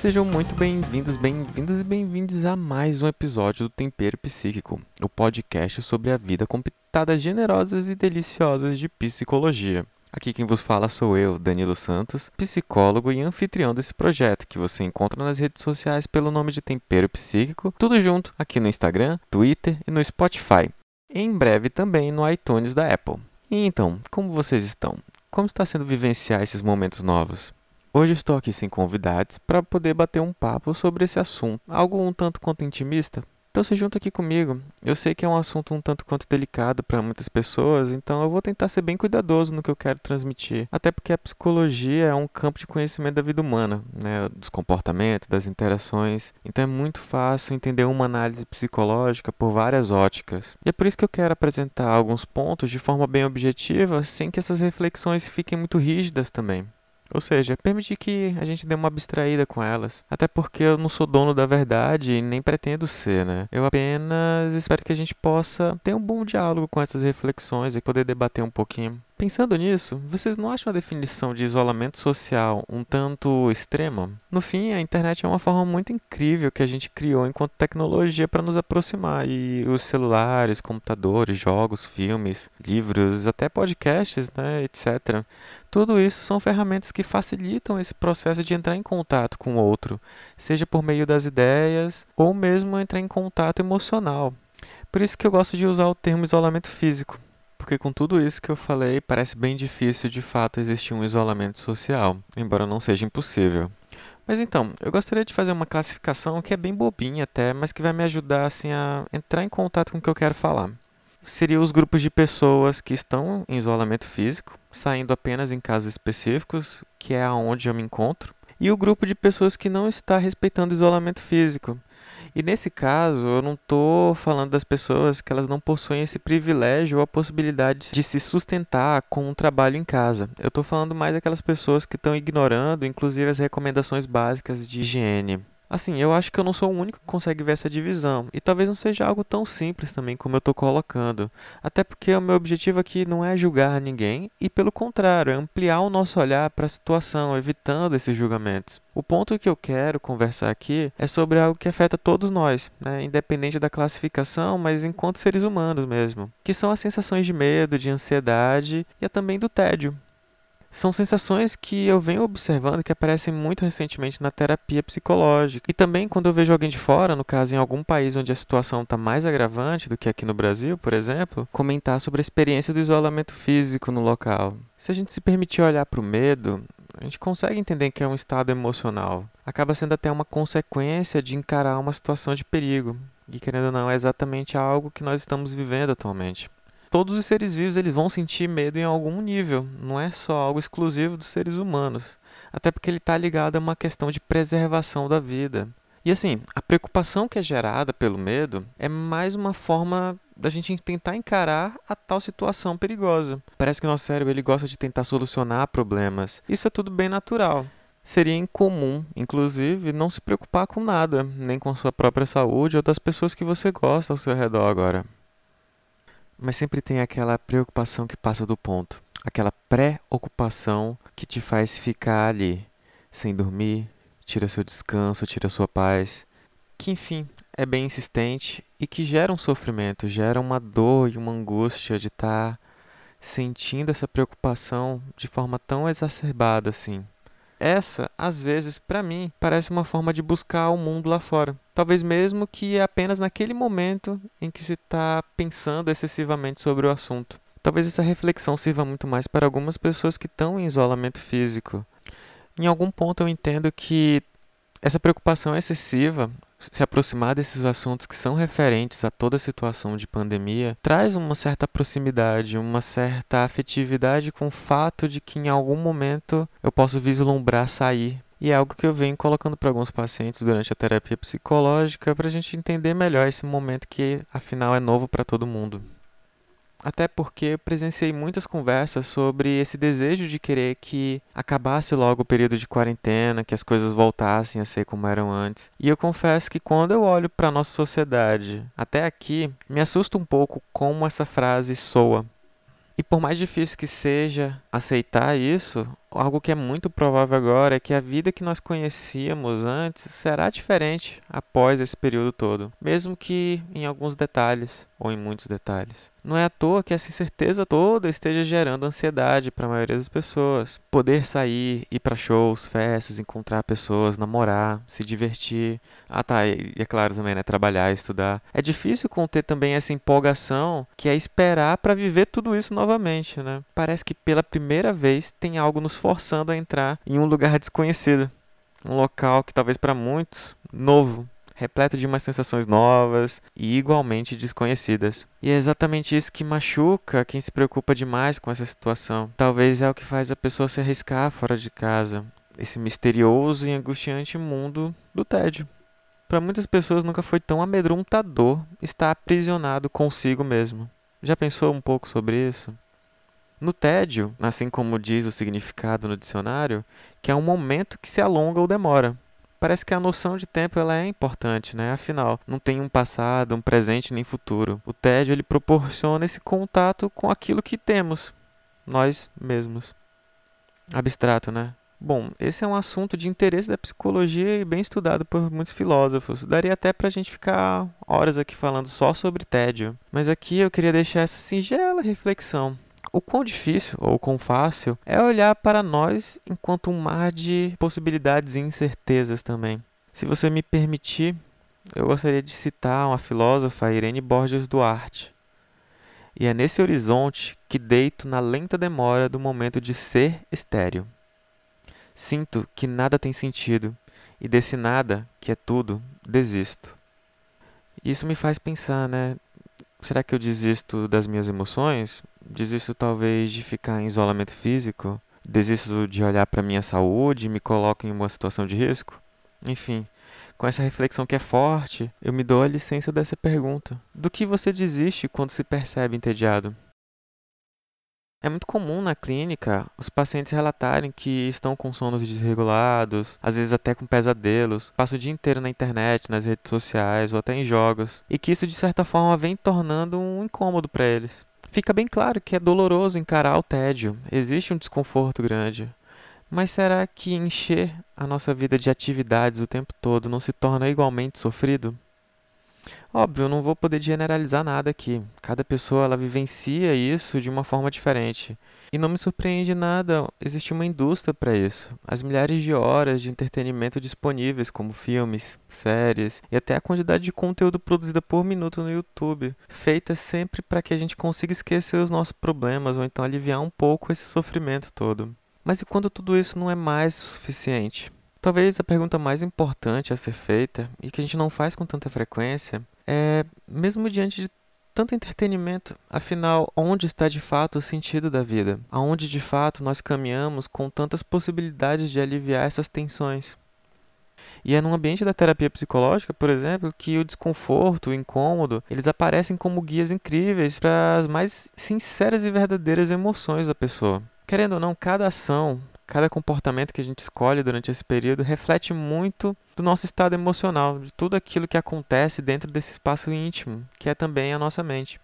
Sejam muito bem-vindos, bem-vindas e bem-vindos a mais um episódio do Tempero Psíquico, o podcast sobre a vida com pitadas generosas e deliciosas de psicologia. Aqui quem vos fala sou eu, Danilo Santos, psicólogo e anfitrião desse projeto que você encontra nas redes sociais pelo nome de Tempero Psíquico, tudo junto aqui no Instagram, Twitter e no Spotify. Em breve também no iTunes da Apple. E então, como vocês estão? Como está sendo vivenciar esses momentos novos? Hoje estou aqui sem convidados para poder bater um papo sobre esse assunto, algo um tanto quanto intimista. Então se junta aqui comigo. Eu sei que é um assunto um tanto quanto delicado para muitas pessoas, então eu vou tentar ser bem cuidadoso no que eu quero transmitir. Até porque a psicologia é um campo de conhecimento da vida humana, né, dos comportamentos, das interações. Então é muito fácil entender uma análise psicológica por várias óticas. E é por isso que eu quero apresentar alguns pontos de forma bem objetiva, sem que essas reflexões fiquem muito rígidas também. Ou seja, permitir que a gente dê uma abstraída com elas. Até porque eu não sou dono da verdade e nem pretendo ser, né? Eu apenas espero que a gente possa ter um bom diálogo com essas reflexões e poder debater um pouquinho. Pensando nisso, vocês não acham a definição de isolamento social um tanto extrema? No fim, a internet é uma forma muito incrível que a gente criou enquanto tecnologia para nos aproximar e os celulares, computadores, jogos, filmes, livros, até podcasts, né, etc. Tudo isso são ferramentas que facilitam esse processo de entrar em contato com o outro, seja por meio das ideias ou mesmo entrar em contato emocional. Por isso que eu gosto de usar o termo isolamento físico porque com tudo isso que eu falei, parece bem difícil de fato existir um isolamento social, embora não seja impossível. Mas então, eu gostaria de fazer uma classificação que é bem bobinha até, mas que vai me ajudar assim a entrar em contato com o que eu quero falar. Seriam os grupos de pessoas que estão em isolamento físico, saindo apenas em casos específicos, que é aonde eu me encontro, e o grupo de pessoas que não está respeitando o isolamento físico, e nesse caso, eu não estou falando das pessoas que elas não possuem esse privilégio ou a possibilidade de se sustentar com um trabalho em casa. Eu estou falando mais daquelas pessoas que estão ignorando, inclusive, as recomendações básicas de higiene. Assim, eu acho que eu não sou o único que consegue ver essa divisão. E talvez não seja algo tão simples também como eu estou colocando. Até porque o meu objetivo aqui não é julgar ninguém, e pelo contrário, é ampliar o nosso olhar para a situação, evitando esses julgamentos. O ponto que eu quero conversar aqui é sobre algo que afeta todos nós, né? independente da classificação, mas enquanto seres humanos mesmo, que são as sensações de medo, de ansiedade e também do tédio. São sensações que eu venho observando que aparecem muito recentemente na terapia psicológica. E também quando eu vejo alguém de fora, no caso em algum país onde a situação está mais agravante do que aqui no Brasil, por exemplo, comentar sobre a experiência do isolamento físico no local. Se a gente se permitir olhar para o medo, a gente consegue entender que é um estado emocional. Acaba sendo até uma consequência de encarar uma situação de perigo. E querendo ou não, é exatamente algo que nós estamos vivendo atualmente todos os seres vivos eles vão sentir medo em algum nível, não é só algo exclusivo dos seres humanos. Até porque ele está ligado a uma questão de preservação da vida. E assim, a preocupação que é gerada pelo medo é mais uma forma da gente tentar encarar a tal situação perigosa. Parece que o nosso cérebro ele gosta de tentar solucionar problemas. Isso é tudo bem natural. Seria incomum, inclusive, não se preocupar com nada, nem com sua própria saúde ou das pessoas que você gosta ao seu redor agora. Mas sempre tem aquela preocupação que passa do ponto, aquela pré-ocupação que te faz ficar ali, sem dormir, tira seu descanso, tira sua paz, que enfim é bem insistente e que gera um sofrimento, gera uma dor e uma angústia de estar tá sentindo essa preocupação de forma tão exacerbada assim. Essa, às vezes, para mim, parece uma forma de buscar o mundo lá fora. Talvez mesmo que é apenas naquele momento em que se está pensando excessivamente sobre o assunto. Talvez essa reflexão sirva muito mais para algumas pessoas que estão em isolamento físico. Em algum ponto eu entendo que essa preocupação excessiva se aproximar desses assuntos que são referentes a toda a situação de pandemia traz uma certa proximidade, uma certa afetividade com o fato de que em algum momento eu posso vislumbrar sair. E é algo que eu venho colocando para alguns pacientes durante a terapia psicológica para a gente entender melhor esse momento que afinal é novo para todo mundo. até porque eu presenciei muitas conversas sobre esse desejo de querer que acabasse logo o período de quarentena, que as coisas voltassem a ser como eram antes. E eu confesso que quando eu olho para nossa sociedade até aqui, me assusta um pouco como essa frase soa. E por mais difícil que seja aceitar isso, algo que é muito provável agora é que a vida que nós conhecíamos antes será diferente após esse período todo, mesmo que em alguns detalhes ou em muitos detalhes. Não é à toa que essa incerteza toda esteja gerando ansiedade para a maioria das pessoas. Poder sair, ir para shows, festas, encontrar pessoas, namorar, se divertir. Ah, tá, e é claro também, né, trabalhar, estudar. É difícil conter também essa empolgação que é esperar para viver tudo isso novamente, né? Parece que pela primeira vez tem algo nos forçando a entrar em um lugar desconhecido, um local que talvez para muitos novo, repleto de umas sensações novas e igualmente desconhecidas. E é exatamente isso que machuca quem se preocupa demais com essa situação. Talvez é o que faz a pessoa se arriscar fora de casa, esse misterioso e angustiante mundo do tédio. Para muitas pessoas nunca foi tão amedrontador estar aprisionado consigo mesmo. Já pensou um pouco sobre isso? No tédio, assim como diz o significado no dicionário, que é um momento que se alonga ou demora, parece que a noção de tempo ela é importante, né? Afinal, não tem um passado, um presente nem futuro. O tédio ele proporciona esse contato com aquilo que temos, nós mesmos. Abstrato, né? Bom, esse é um assunto de interesse da psicologia e bem estudado por muitos filósofos. Daria até para a gente ficar horas aqui falando só sobre tédio. Mas aqui eu queria deixar essa singela reflexão o quão difícil ou quão fácil é olhar para nós enquanto um mar de possibilidades e incertezas também. Se você me permitir, eu gostaria de citar uma filósofa, Irene Borges Duarte. E é nesse horizonte que deito na lenta demora do momento de ser estéreo. Sinto que nada tem sentido, e desse nada, que é tudo, desisto. Isso me faz pensar, né? Será que eu desisto das minhas emoções? Desisto talvez de ficar em isolamento físico? Desisto de olhar para minha saúde e me coloco em uma situação de risco? Enfim, com essa reflexão que é forte, eu me dou a licença dessa pergunta. Do que você desiste quando se percebe entediado? É muito comum na clínica os pacientes relatarem que estão com sonos desregulados, às vezes até com pesadelos, passam o dia inteiro na internet, nas redes sociais ou até em jogos, e que isso de certa forma vem tornando um incômodo para eles. Fica bem claro que é doloroso encarar o tédio, existe um desconforto grande. Mas será que encher a nossa vida de atividades o tempo todo não se torna igualmente sofrido? Óbvio, eu não vou poder generalizar nada aqui. Cada pessoa ela vivencia isso de uma forma diferente. E não me surpreende nada existir uma indústria para isso. As milhares de horas de entretenimento disponíveis, como filmes, séries e até a quantidade de conteúdo produzida por minuto no YouTube, feita sempre para que a gente consiga esquecer os nossos problemas ou então aliviar um pouco esse sofrimento todo. Mas e quando tudo isso não é mais o suficiente? Talvez a pergunta mais importante a ser feita e que a gente não faz com tanta frequência é, mesmo diante de tanto entretenimento, afinal, onde está de fato o sentido da vida? Aonde de fato nós caminhamos com tantas possibilidades de aliviar essas tensões? E é num ambiente da terapia psicológica, por exemplo, que o desconforto, o incômodo, eles aparecem como guias incríveis para as mais sinceras e verdadeiras emoções da pessoa. Querendo ou não, cada ação, cada comportamento que a gente escolhe durante esse período reflete muito do nosso estado emocional, de tudo aquilo que acontece dentro desse espaço íntimo, que é também a nossa mente.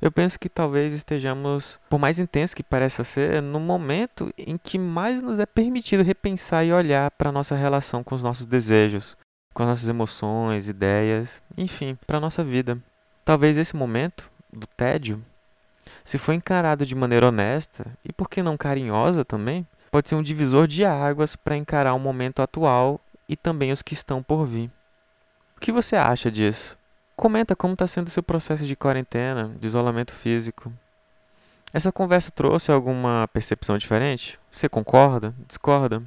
Eu penso que talvez estejamos, por mais intenso que pareça ser, no momento em que mais nos é permitido repensar e olhar para a nossa relação com os nossos desejos, com as nossas emoções, ideias, enfim, para a nossa vida. Talvez esse momento do tédio, se for encarado de maneira honesta e por que não carinhosa também, pode ser um divisor de águas para encarar o momento atual e também os que estão por vir. O que você acha disso? Comenta como está sendo seu processo de quarentena, de isolamento físico. Essa conversa trouxe alguma percepção diferente? Você concorda? Discorda?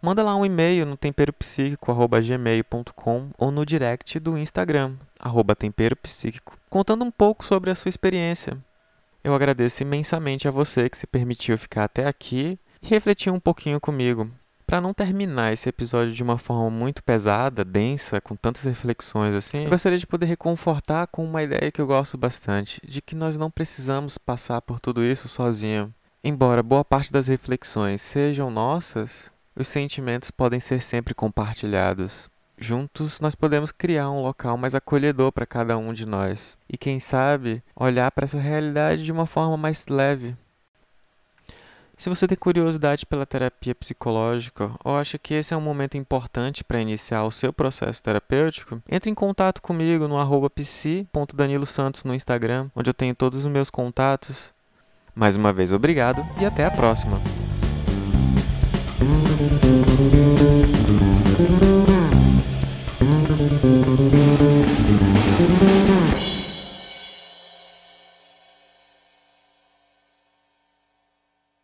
Manda lá um e-mail no temperopsíquico.gmail.com ou no direct do Instagram, arroba temperopsíquico, contando um pouco sobre a sua experiência. Eu agradeço imensamente a você que se permitiu ficar até aqui refletir um pouquinho comigo. para não terminar esse episódio de uma forma muito pesada, densa, com tantas reflexões assim, eu gostaria de poder reconfortar com uma ideia que eu gosto bastante, de que nós não precisamos passar por tudo isso sozinho. Embora boa parte das reflexões sejam nossas, os sentimentos podem ser sempre compartilhados. Juntos nós podemos criar um local mais acolhedor para cada um de nós. E quem sabe, olhar para essa realidade de uma forma mais leve, se você tem curiosidade pela terapia psicológica ou acha que esse é um momento importante para iniciar o seu processo terapêutico, entre em contato comigo no arroba psi.danilosantos no Instagram, onde eu tenho todos os meus contatos. Mais uma vez, obrigado e até a próxima!